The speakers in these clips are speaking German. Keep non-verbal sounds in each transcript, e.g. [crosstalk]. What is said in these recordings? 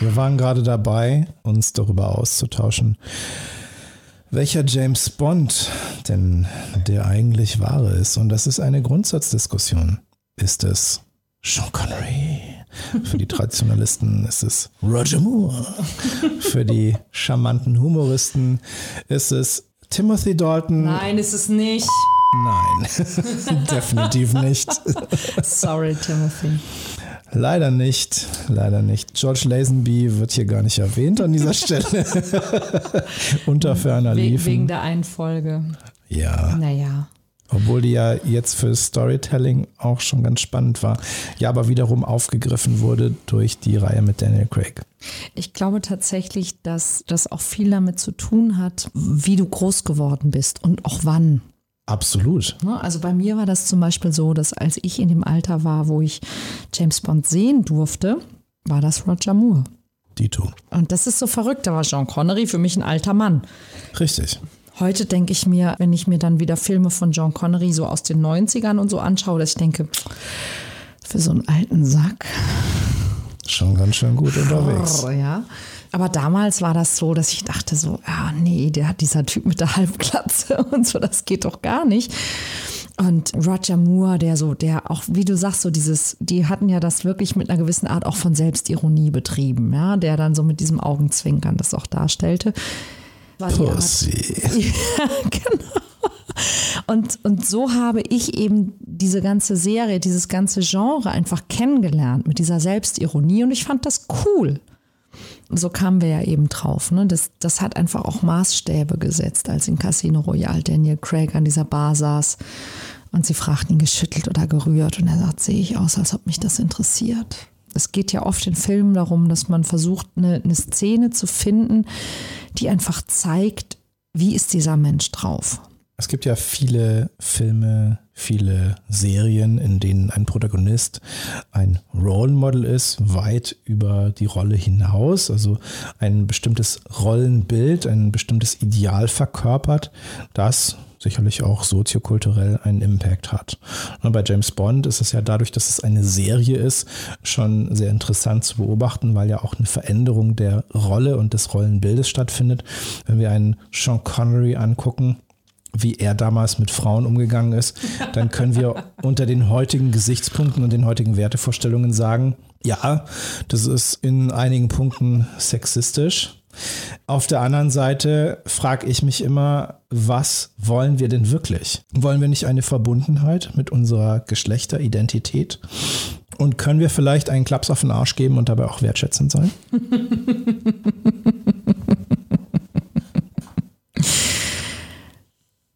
Wir waren gerade dabei, uns darüber auszutauschen, welcher James Bond denn der eigentlich wahre ist. Und das ist eine Grundsatzdiskussion. Ist es Sean Connery? Für die Traditionalisten ist es Roger Moore. Für die charmanten Humoristen ist es Timothy Dalton. Nein, ist es nicht. Nein, [laughs] definitiv nicht. Sorry, Timothy. Leider nicht, leider nicht. George Lazenby wird hier gar nicht erwähnt an dieser [laughs] Stelle. [laughs] Unter ferner We liefen. wegen der einen Folge. Ja, Naja. obwohl die ja jetzt für Storytelling auch schon ganz spannend war. Ja, aber wiederum aufgegriffen wurde durch die Reihe mit Daniel Craig. Ich glaube tatsächlich, dass das auch viel damit zu tun hat, wie du groß geworden bist und auch wann. Absolut. Ne, Also bei mir war das zum Beispiel so, dass als ich in dem Alter war, wo ich James Bond sehen durfte, war das Roger Moore. Dito. Und das ist so verrückt, da war Sean Connery für mich ein alter Mann. Richtig. Heute denke ich mir, wenn ich mir dann wieder Filme von John Connery so aus den 90ern und so anschaue, dass ich denke, für so einen alten Sack. Schon ganz schön gut unterwegs. Oh, ja. Aber damals war das so, dass ich dachte so, ja, nee, der hat dieser Typ mit der Halbglatze [laughs] und so, das geht doch gar nicht. Und Roger Moore, der so, der auch, wie du sagst, so dieses, die hatten ja das wirklich mit einer gewissen Art auch von Selbstironie betrieben, ja, der dann so mit diesem Augenzwinkern das auch darstellte. War Pussy. [laughs] ja, genau. Und, und so habe ich eben diese ganze Serie, dieses ganze Genre einfach kennengelernt mit dieser Selbstironie und ich fand das cool. So kamen wir ja eben drauf. Ne? Das, das hat einfach auch Maßstäbe gesetzt, als in Casino Royale Daniel Craig an dieser Bar saß und sie fragten ihn geschüttelt oder gerührt und er sagt, sehe ich aus, als ob mich das interessiert. Es geht ja oft in Filmen darum, dass man versucht, eine, eine Szene zu finden, die einfach zeigt, wie ist dieser Mensch drauf. Es gibt ja viele Filme, viele Serien, in denen ein Protagonist ein Role Model ist, weit über die Rolle hinaus, also ein bestimmtes Rollenbild, ein bestimmtes Ideal verkörpert, das sicherlich auch soziokulturell einen Impact hat. Und bei James Bond ist es ja dadurch, dass es eine Serie ist, schon sehr interessant zu beobachten, weil ja auch eine Veränderung der Rolle und des Rollenbildes stattfindet. Wenn wir einen Sean Connery angucken, wie er damals mit Frauen umgegangen ist, dann können wir [laughs] unter den heutigen Gesichtspunkten und den heutigen Wertevorstellungen sagen, ja, das ist in einigen Punkten sexistisch. Auf der anderen Seite frage ich mich immer, was wollen wir denn wirklich? Wollen wir nicht eine Verbundenheit mit unserer Geschlechteridentität? Und können wir vielleicht einen Klaps auf den Arsch geben und dabei auch wertschätzend sein? [laughs]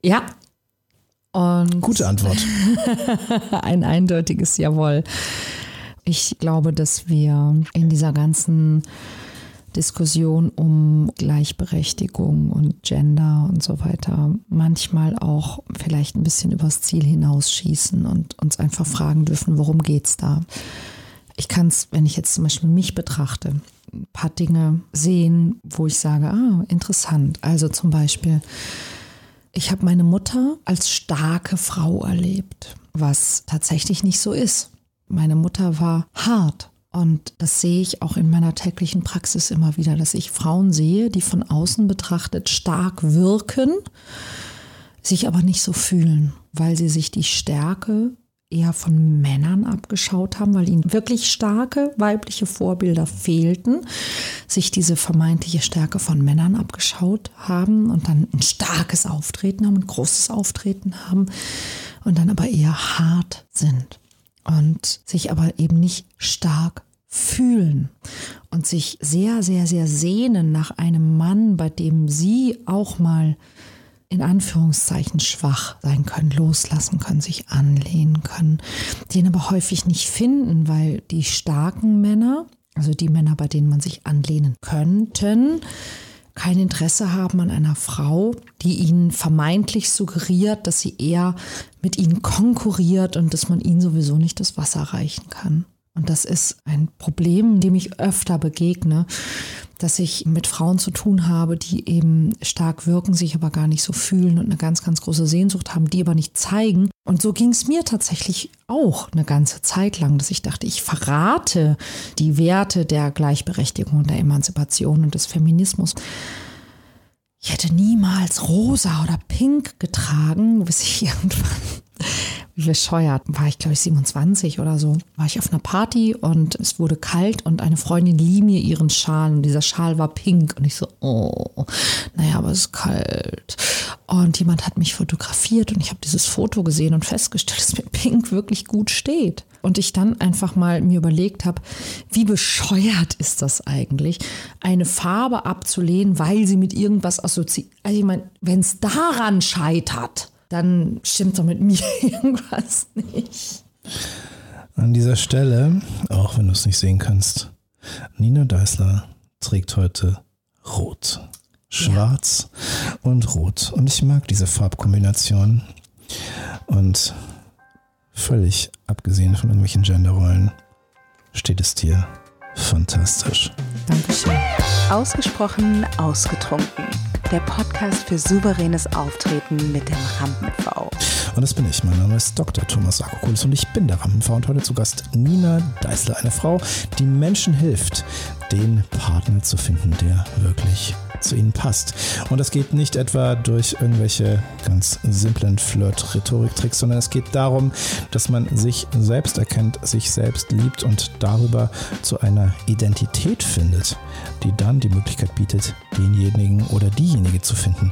Ja. Und Gute Antwort. [laughs] ein eindeutiges Jawohl. Ich glaube, dass wir in dieser ganzen Diskussion um Gleichberechtigung und Gender und so weiter manchmal auch vielleicht ein bisschen übers Ziel hinausschießen und uns einfach fragen dürfen, worum geht's da? Ich kann es, wenn ich jetzt zum Beispiel mich betrachte, ein paar Dinge sehen, wo ich sage, ah, interessant. Also zum Beispiel, ich habe meine Mutter als starke Frau erlebt, was tatsächlich nicht so ist. Meine Mutter war hart. Und das sehe ich auch in meiner täglichen Praxis immer wieder, dass ich Frauen sehe, die von außen betrachtet stark wirken, sich aber nicht so fühlen, weil sie sich die Stärke eher von Männern abgeschaut haben, weil ihnen wirklich starke weibliche Vorbilder fehlten, sich diese vermeintliche Stärke von Männern abgeschaut haben und dann ein starkes Auftreten haben, ein großes Auftreten haben und dann aber eher hart sind und sich aber eben nicht stark fühlen und sich sehr, sehr, sehr sehnen nach einem Mann, bei dem sie auch mal in Anführungszeichen schwach sein können, loslassen können, sich anlehnen können, den aber häufig nicht finden, weil die starken Männer, also die Männer, bei denen man sich anlehnen könnten, kein Interesse haben an einer Frau, die ihnen vermeintlich suggeriert, dass sie eher mit ihnen konkurriert und dass man ihnen sowieso nicht das Wasser reichen kann. Und das ist ein Problem, dem ich öfter begegne, dass ich mit Frauen zu tun habe, die eben stark wirken, sich aber gar nicht so fühlen und eine ganz, ganz große Sehnsucht haben, die aber nicht zeigen. Und so ging es mir tatsächlich auch eine ganze Zeit lang, dass ich dachte, ich verrate die Werte der Gleichberechtigung und der Emanzipation und des Feminismus. Ich hätte niemals rosa oder pink getragen, bis ich [laughs] irgendwann bescheuert, war ich glaube ich 27 oder so, war ich auf einer Party und es wurde kalt und eine Freundin lieh mir ihren Schal und dieser Schal war pink und ich so, oh, naja, aber es ist kalt. Und jemand hat mich fotografiert und ich habe dieses Foto gesehen und festgestellt, [laughs] dass mir pink wirklich gut steht. Und ich dann einfach mal mir überlegt habe, wie bescheuert ist das eigentlich, eine Farbe abzulehnen, weil sie mit irgendwas assoziiert. Also ich meine, wenn es daran scheitert, dann stimmt doch mit mir [laughs] irgendwas nicht. An dieser Stelle, auch wenn du es nicht sehen kannst, Nina Deißler trägt heute rot. Schwarz ja. und rot. Und ich mag diese Farbkombination. Und völlig abgesehen von irgendwelchen Genderrollen steht es dir fantastisch. Dankeschön. Ausgesprochen ausgetrunken der Podcast für souveränes Auftreten mit dem Rampen-V. Und das bin ich. Mein Name ist Dr. Thomas Akokulis und ich bin der Rampen-V und heute zu Gast Nina Deißler, eine Frau, die Menschen hilft, den Partner zu finden, der wirklich zu ihnen passt. Und das geht nicht etwa durch irgendwelche ganz simplen Flirt-Rhetorik-Tricks, sondern es geht darum, dass man sich selbst erkennt, sich selbst liebt und darüber zu einer Identität findet, die dann die Möglichkeit bietet, denjenigen oder diejenige zu finden,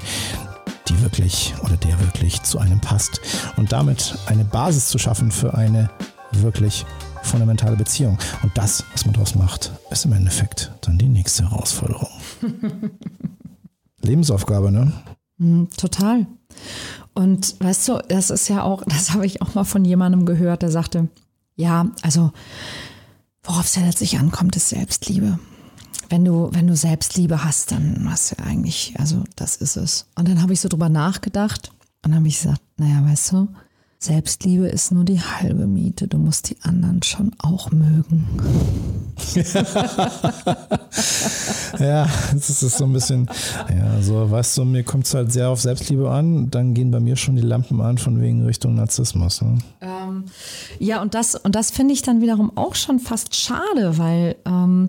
die wirklich oder der wirklich zu einem passt. Und damit eine Basis zu schaffen für eine wirklich fundamentale Beziehung. Und das, was man daraus macht, ist im Endeffekt dann die nächste Herausforderung. [laughs] Lebensaufgabe, ne? Mm, total. Und weißt du, das ist ja auch, das habe ich auch mal von jemandem gehört, der sagte, ja, also worauf es ja letztlich ankommt, ist Selbstliebe. Wenn du, wenn du Selbstliebe hast, dann hast du eigentlich, also das ist es. Und dann habe ich so drüber nachgedacht und habe ich gesagt, naja, weißt du, Selbstliebe ist nur die halbe Miete. Du musst die anderen schon auch mögen. [laughs] ja, das ist so ein bisschen, ja, so, weißt du, mir kommt es halt sehr auf Selbstliebe an. Dann gehen bei mir schon die Lampen an von wegen Richtung Narzissmus. Ne? Ähm, ja, und das, und das finde ich dann wiederum auch schon fast schade, weil ähm,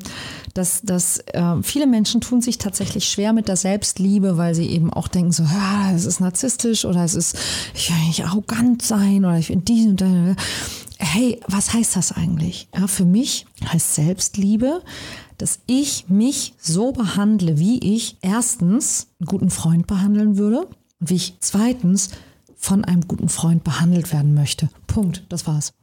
dass, dass äh, viele Menschen tun sich tatsächlich schwer mit der Selbstliebe, weil sie eben auch denken so, ja, es ist narzisstisch oder es ist, ich will nicht arrogant sein oder ich bin dies und das. Hey, was heißt das eigentlich? Ja, für mich heißt Selbstliebe, dass ich mich so behandle, wie ich erstens einen guten Freund behandeln würde und wie ich zweitens von einem guten Freund behandelt werden möchte. Punkt, das war's.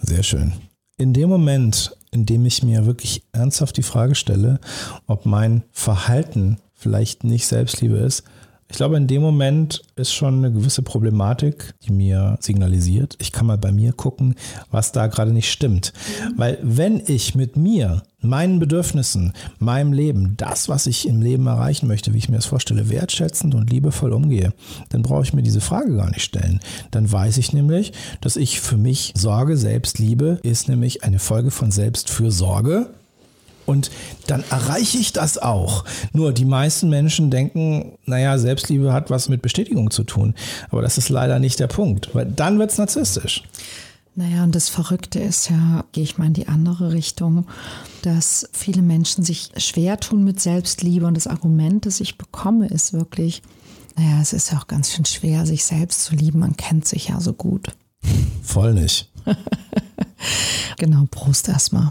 Sehr schön. In dem Moment, in dem ich mir wirklich ernsthaft die Frage stelle, ob mein Verhalten vielleicht nicht Selbstliebe ist, ich glaube, in dem Moment ist schon eine gewisse Problematik, die mir signalisiert, ich kann mal bei mir gucken, was da gerade nicht stimmt. Mhm. Weil wenn ich mit mir, meinen Bedürfnissen, meinem Leben, das, was ich im Leben erreichen möchte, wie ich mir das vorstelle, wertschätzend und liebevoll umgehe, dann brauche ich mir diese Frage gar nicht stellen. Dann weiß ich nämlich, dass ich für mich sorge, Selbstliebe ist nämlich eine Folge von Selbstfürsorge und dann erreiche ich das auch. Nur die meisten Menschen denken, naja, Selbstliebe hat was mit Bestätigung zu tun. Aber das ist leider nicht der Punkt, weil dann wird es narzisstisch. Naja, und das Verrückte ist ja, gehe ich mal in die andere Richtung, dass viele Menschen sich schwer tun mit Selbstliebe. Und das Argument, das ich bekomme, ist wirklich, naja, es ist ja auch ganz schön schwer, sich selbst zu lieben. Man kennt sich ja so gut. Voll nicht. [laughs] genau, Prost erstmal.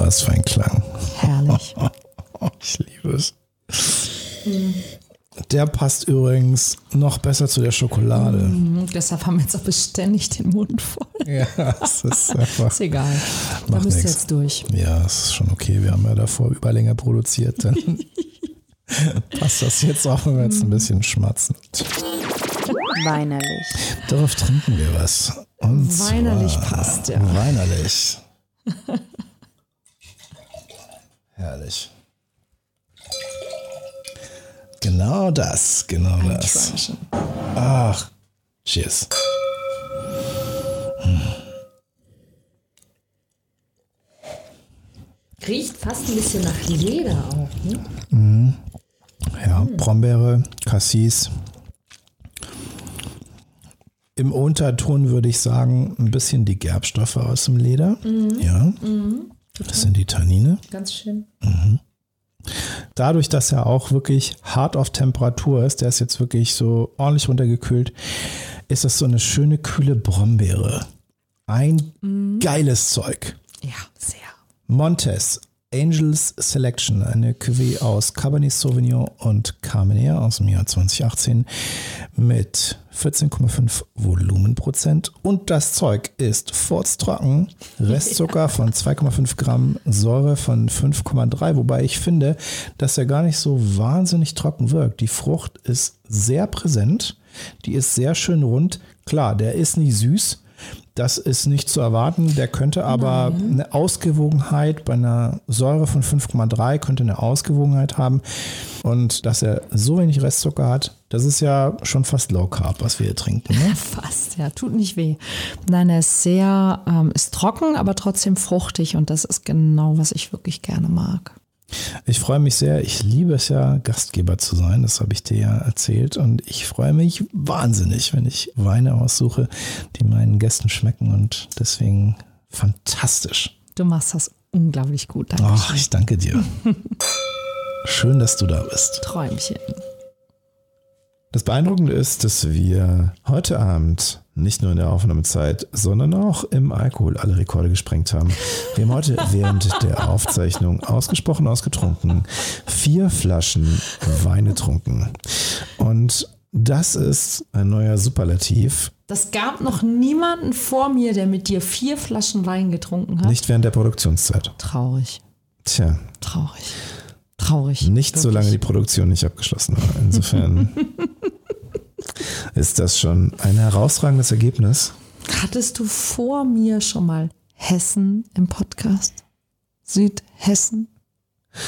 Was für ein Klang. Herrlich. [laughs] ich liebe es. Der passt übrigens noch besser zu der Schokolade. Mhm, deshalb haben wir jetzt auch beständig den Mund voll. Ja, es ist [laughs] einfach. ist egal. Da bist du jetzt durch. Ja, es ist schon okay. Wir haben ja davor überlänger produziert. Dann [laughs] passt das jetzt auch, wenn wir jetzt ein bisschen schmatzen. Weinerlich. Darauf trinken wir was. Und weinerlich passt, ja. Weinerlich. Herrlich. Genau das, genau das. Ach, cheers. Hm. Riecht fast ein bisschen nach Leder auch. Ne? Ja, Brombeere, Cassis. Im Unterton würde ich sagen, ein bisschen die Gerbstoffe aus dem Leder. Ja, das sind die Tannine. Ganz schön. Dadurch, dass er auch wirklich hart auf Temperatur ist, der ist jetzt wirklich so ordentlich runtergekühlt, ist das so eine schöne kühle Brombeere. Ein geiles Zeug. Ja, sehr. Montes Angels Selection, eine Cuvée aus Cabernet Sauvignon und Carmenère aus dem Jahr 2018 mit 14,5 Volumenprozent. Und das Zeug ist furztrocken, Restzucker von 2,5 Gramm, Säure von 5,3, wobei ich finde, dass er gar nicht so wahnsinnig trocken wirkt. Die Frucht ist sehr präsent, die ist sehr schön rund. Klar, der ist nicht süß, das ist nicht zu erwarten. Der könnte aber eine Ausgewogenheit bei einer Säure von 5,3 könnte eine Ausgewogenheit haben. Und dass er so wenig Restzucker hat, das ist ja schon fast Low Carb, was wir hier trinken. Ne? [laughs] Fast, ja, tut nicht weh. Nein, er ist sehr, ähm, ist trocken, aber trotzdem fruchtig und das ist genau, was ich wirklich gerne mag. Ich freue mich sehr. Ich liebe es ja, Gastgeber zu sein. Das habe ich dir ja erzählt. Und ich freue mich wahnsinnig, wenn ich Weine aussuche, die meinen Gästen schmecken. Und deswegen fantastisch. Du machst das unglaublich gut. Danke. Ach, ich danke dir. [laughs] Schön, dass du da bist. Träumchen. Das Beeindruckende ist, dass wir heute Abend nicht nur in der Aufnahmezeit, sondern auch im Alkohol alle Rekorde gesprengt haben. Wir haben heute während der Aufzeichnung ausgesprochen ausgetrunken, vier Flaschen Wein getrunken. Und das ist ein neuer Superlativ. Das gab noch niemanden vor mir, der mit dir vier Flaschen Wein getrunken hat. Nicht während der Produktionszeit. Traurig, Tja, traurig, traurig. nicht solange die Produktion nicht abgeschlossen war. Insofern [laughs] ist das schon ein herausragendes Ergebnis. Hattest du vor mir schon mal Hessen im Podcast? Südhessen?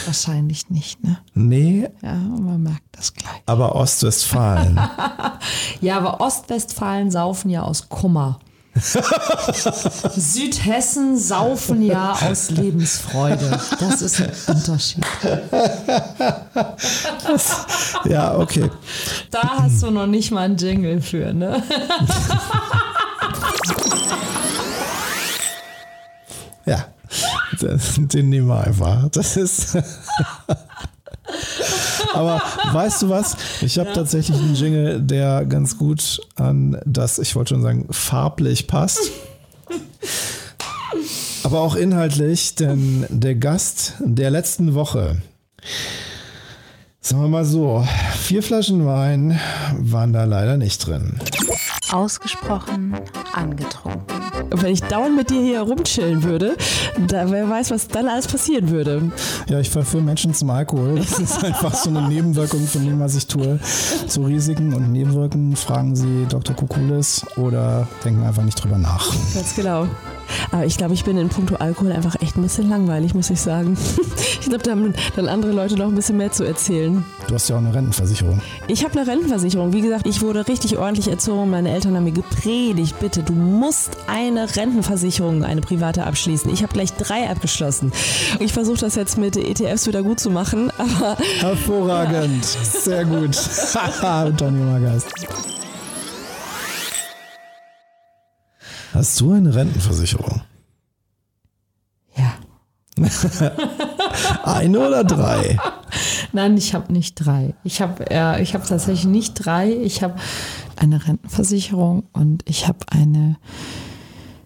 Wahrscheinlich nicht, ne? Nee, Ja, man merkt das gleich. aber Ostwestfalen. [laughs] Ja, aber Ostwestfalen saufen ja aus Kummer. Südhessen saufen ja aus Lebensfreude. Das ist ein Unterschied. ja, okay. Da hast du noch nicht mal einen Jingle für, ne? Ja, den nehmen wir einfach. Das ist. Aber weißt du was? Ich habe tatsächlich einen Jingle, der ganz gut an das, ich wollte schon sagen, farblich passt. Aber auch inhaltlich, denn der Gast der letzten Woche, sagen wir mal so, vier Flaschen Wein waren da leider nicht drin. Ausgesprochen angetrunken. Und wenn ich dauernd mit dir hier rumchillen würde, da, wer weiß, was dann alles passieren würde. Ja, ich verführe Menschen zum Alkohol. Das ist einfach so eine Nebenwirkung von dem, was ich tue. Zu Risiken und Nebenwirkungen fragen Sie Dr. Kukulis oder denken einfach nicht drüber nach. Ganz genau. Aber ich glaube, ich bin in puncto Alkohol einfach echt ein bisschen langweilig, muss ich sagen. [laughs] Ich glaube, da haben dann andere Leute noch ein bisschen mehr zu erzählen. Du hast ja auch eine Rentenversicherung. Ich habe eine Rentenversicherung. Wie gesagt, ich wurde richtig ordentlich erzogen. Meine Eltern haben mir gepredigt, bitte, du musst eine Rentenversicherung, eine private abschließen. Ich habe gleich drei abgeschlossen. Ich versuche das jetzt mit ETFs wieder gut zu machen, aber Hervorragend. [laughs] Sehr gut. [laughs] Tony Magast. Hast du eine Rentenversicherung? Ja. [laughs] Eine oder drei? Nein, ich habe nicht drei. Ich habe äh, ich hab tatsächlich nicht drei. Ich habe eine Rentenversicherung und ich habe eine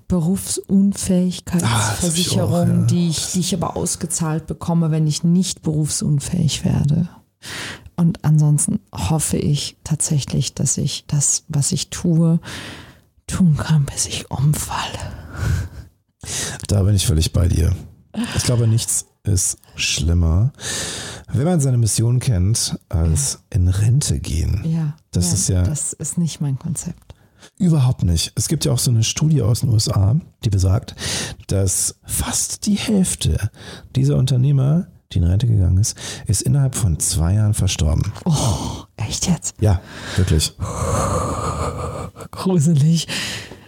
Berufsunfähigkeitsversicherung, Ah, ich auch, ja. die, ich, die ich aber ausgezahlt bekomme, wenn ich nicht berufsunfähig werde. Und ansonsten hoffe ich tatsächlich, dass ich das, was ich tue, tun kann, bis ich umfalle. Da bin ich völlig bei dir. Ich glaube, nichts ist schlimmer, wenn man seine Mission kennt, als in Rente gehen. Ja, Das ist ja- Das ist nicht mein Konzept. Überhaupt nicht. Es gibt ja auch so eine Studie aus den USA, die besagt, dass fast die Hälfte dieser Unternehmer, die in Rente gegangen ist, ist innerhalb von zwei Jahren verstorben. Oh, echt jetzt? Ja, wirklich. [laughs] Gruselig.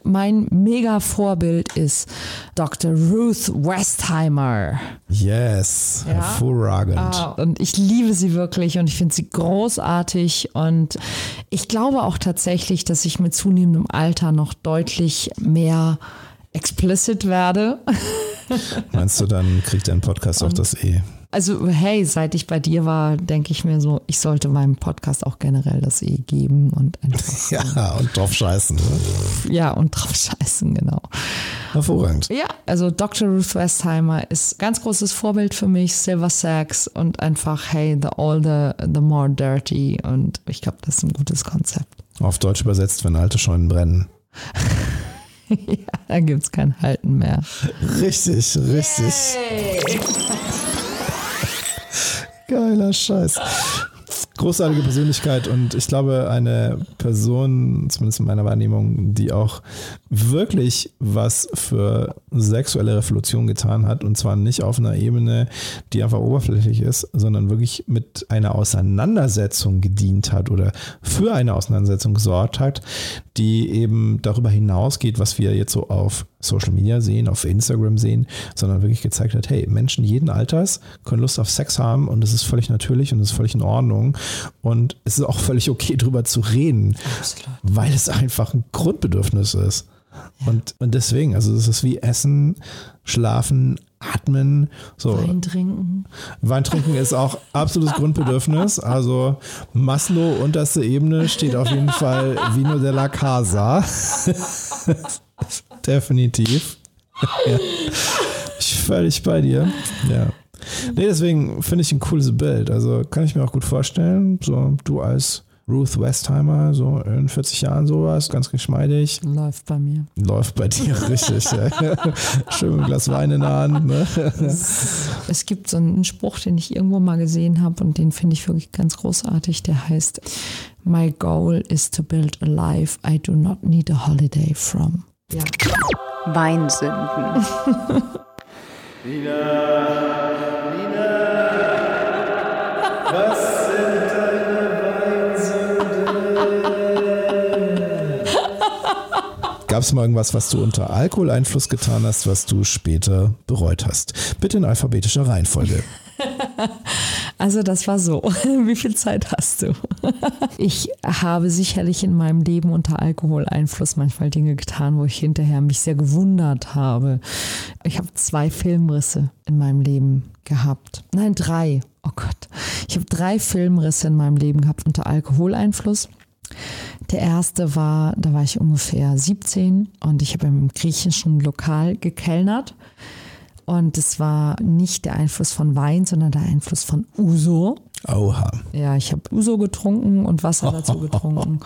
mein mega Vorbild ist Dr. Ruth Westheimer. Yes, Ja. hervorragend. Ah, und ich liebe sie wirklich und ich finde sie großartig. Und ich glaube auch tatsächlich, dass ich mit zunehmendem Alter noch deutlich mehr explicit werde. [laughs] Meinst du, dann kriegt dein Podcast auch das E? Also, hey, seit ich bei dir war, denke ich mir so, ich sollte meinem Podcast auch generell das E geben und einfach, [laughs] Ja, und drauf scheißen. Ne? ja, und drauf scheißen, genau. Hervorragend. Ja, also Dr. Ruth Westheimer ist ganz großes Vorbild für mich, Silver Sax und einfach, hey, the older, the more dirty. Und ich glaube, das ist ein gutes Konzept. Auf Deutsch übersetzt, wenn alte Scheunen brennen. [laughs] ja, da gibt es kein Halten mehr. Richtig, richtig. Geiler Scheiß. Großartige Persönlichkeit und ich glaube, eine Person, zumindest in meiner Wahrnehmung, die auch wirklich was für sexuelle Revolution getan hat und zwar nicht auf einer Ebene, die einfach oberflächlich ist, sondern wirklich mit einer Auseinandersetzung gedient hat oder für eine Auseinandersetzung gesorgt hat, die eben darüber hinausgeht, was wir jetzt so auf Social Media sehen, auf Instagram sehen, sondern wirklich gezeigt hat, hey, Menschen jeden Alters können Lust auf Sex haben und es ist völlig natürlich und es ist völlig in Ordnung. Und es ist auch völlig okay, drüber zu reden, weil es einfach ein Grundbedürfnis ist. Und, und deswegen, also es ist wie Essen, Schlafen, Atmen, so. Wein trinken. Wein trinken ist auch absolutes Grundbedürfnis. Also Maslow, unterste Ebene, steht auf jeden Fall Vino della Casa. [laughs] Definitiv. ja. Ich völlig bei dir. Ja. Nee, deswegen finde ich ein cooles Bild. Also kann ich mir auch gut vorstellen. So, du als Ruth Westheimer, so in 40 Jahren sowas, ganz geschmeidig. Läuft bei mir. Läuft bei dir [laughs] richtig. ja. Schön mit einem Glas Wein in der Hand. Ne? Es gibt so einen Spruch, den ich irgendwo mal gesehen habe und den finde ich wirklich ganz großartig. Der heißt, My goal is to build a life I do not need a holiday from. Ja. Weinsünden. [laughs] Gab es mal irgendwas, was du unter Alkoholeinfluss getan hast, was du später bereut hast? Bitte in alphabetischer Reihenfolge. [laughs] Also das war so. [laughs] Wie viel Zeit hast du? [laughs] Ich habe sicherlich in meinem Leben unter Alkoholeinfluss manchmal Dinge getan, wo ich hinterher mich sehr gewundert habe. Ich habe zwei Filmrisse in meinem Leben gehabt. Nein, drei. Oh Gott. Ich habe drei Filmrisse in meinem Leben gehabt unter Alkoholeinfluss. Der erste war, da war ich ungefähr 17 und ich habe im griechischen Lokal gekellnert. Und es war nicht der Einfluss von Wein, sondern der Einfluss von Uso. Oha. Ja, ich habe Uso getrunken und Wasser dazu [laughs] getrunken.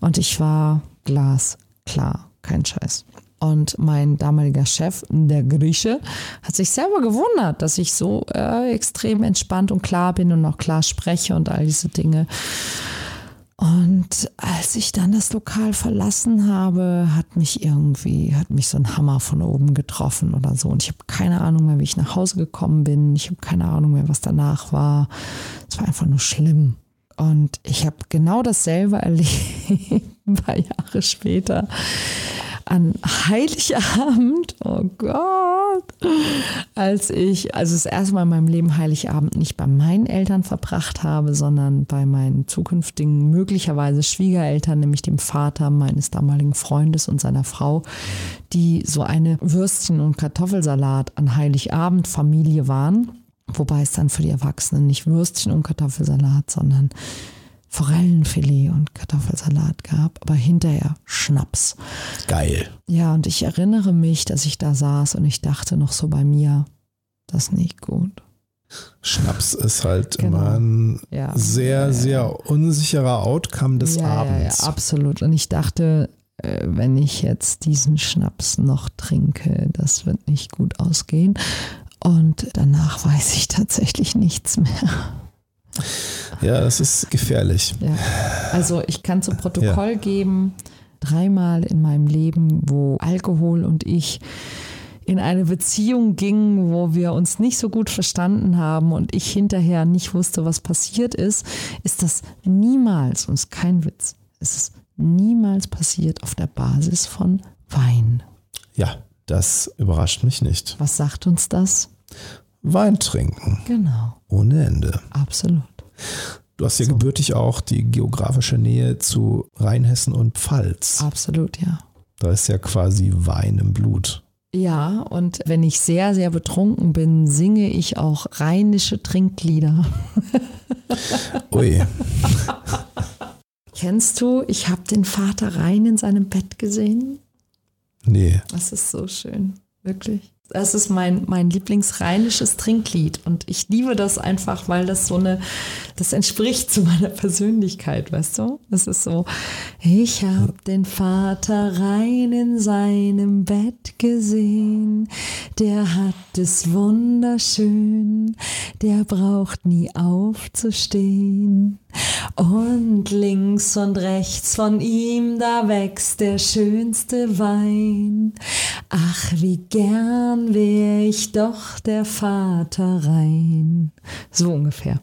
Und ich war glasklar, kein Scheiß. Und mein damaliger Chef, der Grieche, hat sich selber gewundert, dass ich so äh, extrem entspannt und klar bin und auch klar spreche und all diese Dinge. Und als ich dann das Lokal verlassen habe, hat mich irgendwie, hat mich so ein Hammer von oben getroffen oder so. Und ich habe keine Ahnung mehr, wie ich nach Hause gekommen bin. Ich habe keine Ahnung mehr, was danach war. Es war einfach nur schlimm. Und ich habe genau dasselbe [laughs] erlebt, ein paar Jahre später an Heiligabend, oh Gott, als ich, also das erste Mal in meinem Leben Heiligabend nicht bei meinen Eltern verbracht habe, sondern bei meinen zukünftigen möglicherweise Schwiegereltern, nämlich dem Vater meines damaligen Freundes und seiner Frau, die so eine Würstchen- und Kartoffelsalat an Heiligabend Familie waren. Wobei es dann für die Erwachsenen nicht Würstchen und Kartoffelsalat, sondern Forellenfilet und Kartoffelsalat gab, aber hinterher Schnaps. Geil. Ja, und ich erinnere mich, dass ich da saß und ich dachte noch so bei mir, das ist nicht gut. Schnaps ist halt Genau. immer ein Ja. sehr, sehr unsicherer Outcome des ja, ja, Abends. Ja, absolut. Und ich dachte, äh, wenn ich jetzt diesen Schnaps noch trinke, das wird nicht gut ausgehen. Und danach weiß ich tatsächlich nichts mehr. Ja, das ist gefährlich. Ja. Also ich kann zu Protokoll geben, dreimal in meinem Leben, wo Alkohol und ich in eine Beziehung gingen, wo wir uns nicht so gut verstanden haben und ich hinterher nicht wusste, was passiert ist, ist das niemals, und es ist kein Witz, es ist niemals passiert auf der Basis von Wein. Ja, das überrascht mich nicht. Was sagt uns das? Wein trinken. Genau, Ohne Ende. absolut. Du hast ja gebürtig auch die geografische Nähe zu Rheinhessen und Pfalz. Absolut, ja. Da ist ja quasi Wein im Blut. Ja, und wenn ich sehr, sehr betrunken bin, singe ich auch rheinische Trinklieder. [laughs] Ui, Kennst du, ich habe den Vater Rhein in seinem Bett gesehen? nee. Das ist so schön, wirklich. Das ist mein, mein Lieblingsrheinisches Trinklied und ich liebe das einfach, weil das so eine, das entspricht zu meiner Persönlichkeit, weißt du? Es ist so, ich hab den Vater Rhein in seinem Bett gesehen, der hat es wunderschön, der braucht nie aufzustehen. Und links und rechts von ihm, da wächst der schönste Wein. Ach, wie gern wär ich doch der Vater rein. So ungefähr.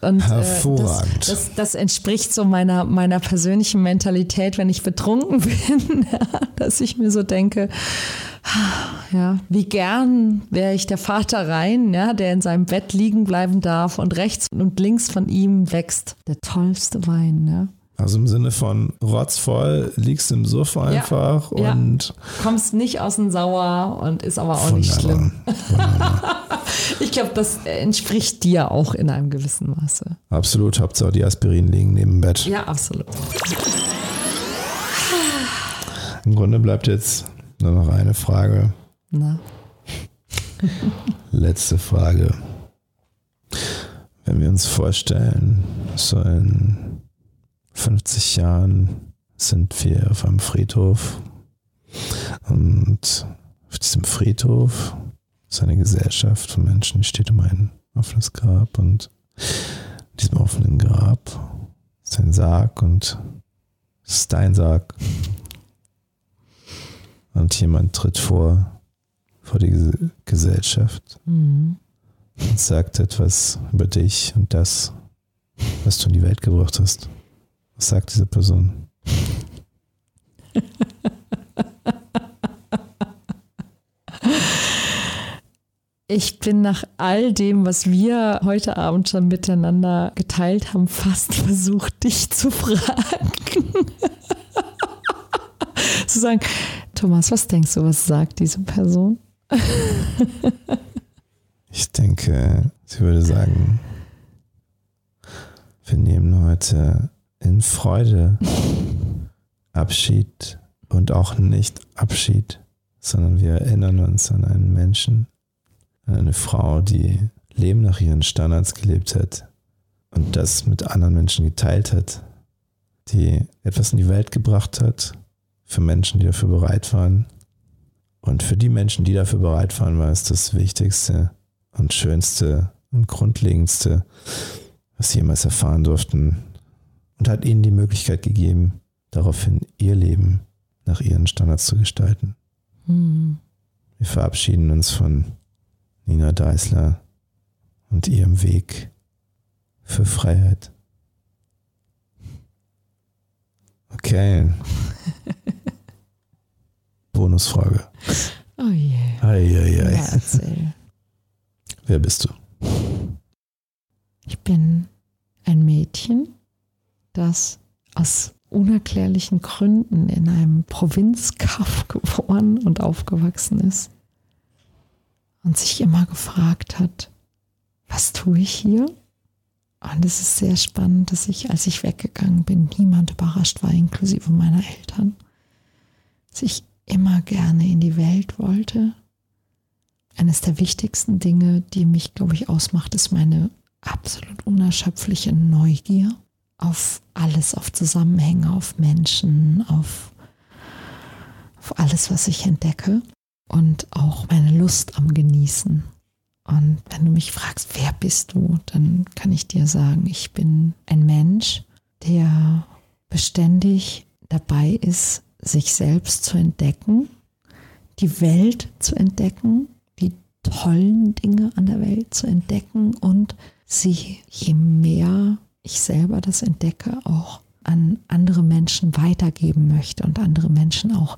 Und, äh, Hervorragend. das, das, das entspricht so meiner, meiner persönlichen Mentalität, wenn ich betrunken [laughs] bin, dass ich mir so denke, ja, wie gern wäre ich der Vater rein, ja, der in seinem Bett liegen bleiben darf und rechts und links von ihm wächst der tollste Wein. Ja. Also im Sinne von rotzvoll, liegst im Suff einfach ja. und Kommst nicht aus dem Sauer und ist aber auch nicht schlimm. wunderbar. [laughs] Ich glaube, das entspricht dir auch in einem gewissen Maße. Absolut, Hauptsache die Aspirin liegen neben dem Bett. Ja, absolut. Im Grunde bleibt jetzt nur noch eine Frage. Na, [laughs] Letzte Frage. Wenn wir uns vorstellen, so in 50 Jahren sind wir auf einem Friedhof und auf diesem Friedhof ist eine Gesellschaft von Menschen, die steht um ein offenes Grab und in diesem offenen Grab ist ein Sarg und es ist dein Sarg. Und jemand tritt vor, vor die Ges- Gesellschaft mhm. und sagt etwas über dich und das, was du in die Welt gebracht hast. Was sagt diese Person? Ich bin nach all dem, was wir heute Abend schon miteinander geteilt haben, fast [laughs] versucht, dich zu fragen. [laughs] zu sagen, Thomas, was denkst du, was sagt diese Person? Ich denke, sie würde sagen, wir nehmen heute in Freude [laughs] Abschied und auch nicht Abschied, sondern wir erinnern uns an einen Menschen, an eine Frau, die Leben nach ihren Standards gelebt hat und das mit anderen Menschen geteilt hat, die etwas in die Welt gebracht hat für Menschen, die dafür bereit waren. Und für die Menschen, die dafür bereit waren, war es das Wichtigste und Schönste und Grundlegendste, was sie jemals erfahren durften. Und hat ihnen die Möglichkeit gegeben, daraufhin ihr Leben nach ihren Standards zu gestalten. Hm. Wir verabschieden uns von Nina Deißler und ihrem Weg für Freiheit. Okay. [laughs] Bonusfrage. Oh je. Eieiei. Ja, erzähl. Wer bist du? Ich bin ein Mädchen, das aus unerklärlichen Gründen in einem Provinzkaff [laughs] geboren und aufgewachsen ist und sich immer gefragt hat, was tue ich hier? Und es ist sehr spannend, dass ich, als ich weggegangen bin, niemand überrascht war, inklusive meiner Eltern. Dass ich immer gerne in die Welt wollte. Eines der wichtigsten Dinge, die mich, glaube ich, ausmacht, ist meine absolut unerschöpfliche Neugier auf alles, auf Zusammenhänge, auf Menschen, auf, auf alles, was ich entdecke und auch meine Lust am Genießen. Und wenn du mich fragst, wer bist du, dann kann ich dir sagen, ich bin ein Mensch, der beständig dabei ist, sich selbst zu entdecken, die Welt zu entdecken, die tollen Dinge an der Welt zu entdecken und sie, je mehr ich selber das entdecke, auch an andere Menschen weitergeben möchte und andere Menschen auch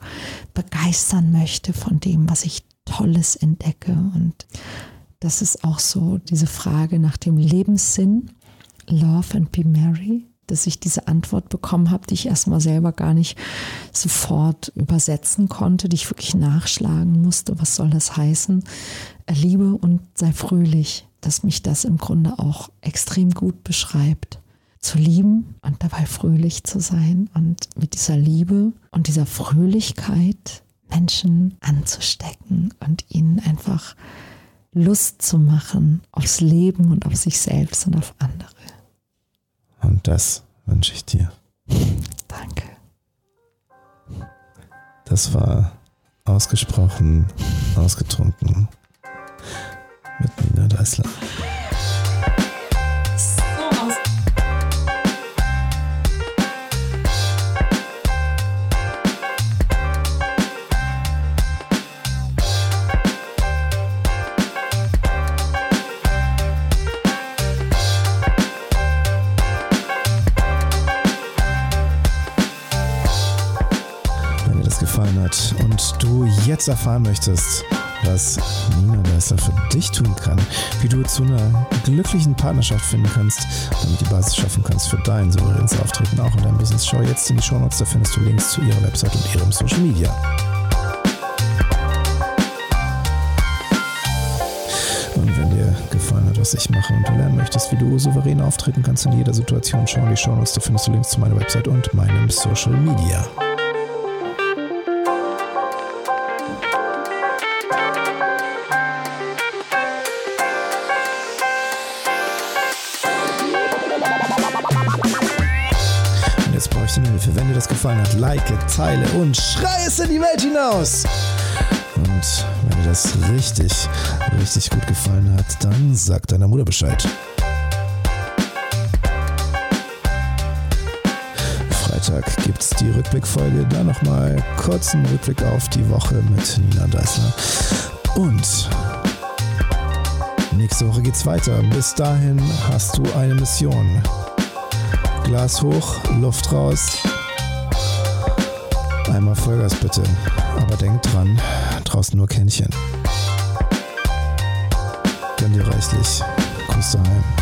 begeistern möchte von dem, was ich Tolles entdecke. Und das ist auch so diese Frage nach dem Lebenssinn, Love and Be Merry, dass ich diese Antwort bekommen habe, die ich erstmal selber gar nicht sofort übersetzen konnte, die ich wirklich nachschlagen musste. Was soll das heißen? Liebe und sei fröhlich, dass mich das im Grunde auch extrem gut beschreibt. Zu lieben und dabei fröhlich zu sein und mit dieser Liebe und dieser Fröhlichkeit Menschen anzustecken und ihnen einfach Lust zu machen aufs Leben und auf sich selbst und auf andere. Und das wünsche ich dir. [laughs] Danke. Das war ausgesprochen, ausgetrunken mit Nina Deißler. Gefallen hat und du jetzt erfahren möchtest, was Nina Deißler für dich tun kann, wie du zu einer glücklichen Partnerschaft finden kannst, damit die Basis schaffen kannst für dein souveränes Auftreten auch in deinem Business. Schau jetzt in die Shownotes, da findest du Links zu ihrer Website und ihrem Social Media. Und wenn dir gefallen hat, was ich mache und du lernen möchtest, wie du souverän auftreten kannst in jeder Situation, schau in die Shownotes, da findest du Links zu meiner Website und meinem Social Media. Jetzt brauche ich deine Hilfe. Wenn dir das gefallen hat, like, teile und schrei es in die Welt hinaus. Und wenn dir das richtig, richtig gut gefallen hat, dann sag deiner Mutter Bescheid. Freitag gibt es die Rückblickfolge. Da nochmal kurzen Rückblick auf die Woche mit Nina Deißler. Und nächste Woche geht's weiter. Bis dahin hast du eine Mission. Glas hoch, Luft raus. Einmal Vollgas bitte. Aber denk dran, draußen nur Kännchen. Gönn dir reichlich. Kuss daheim.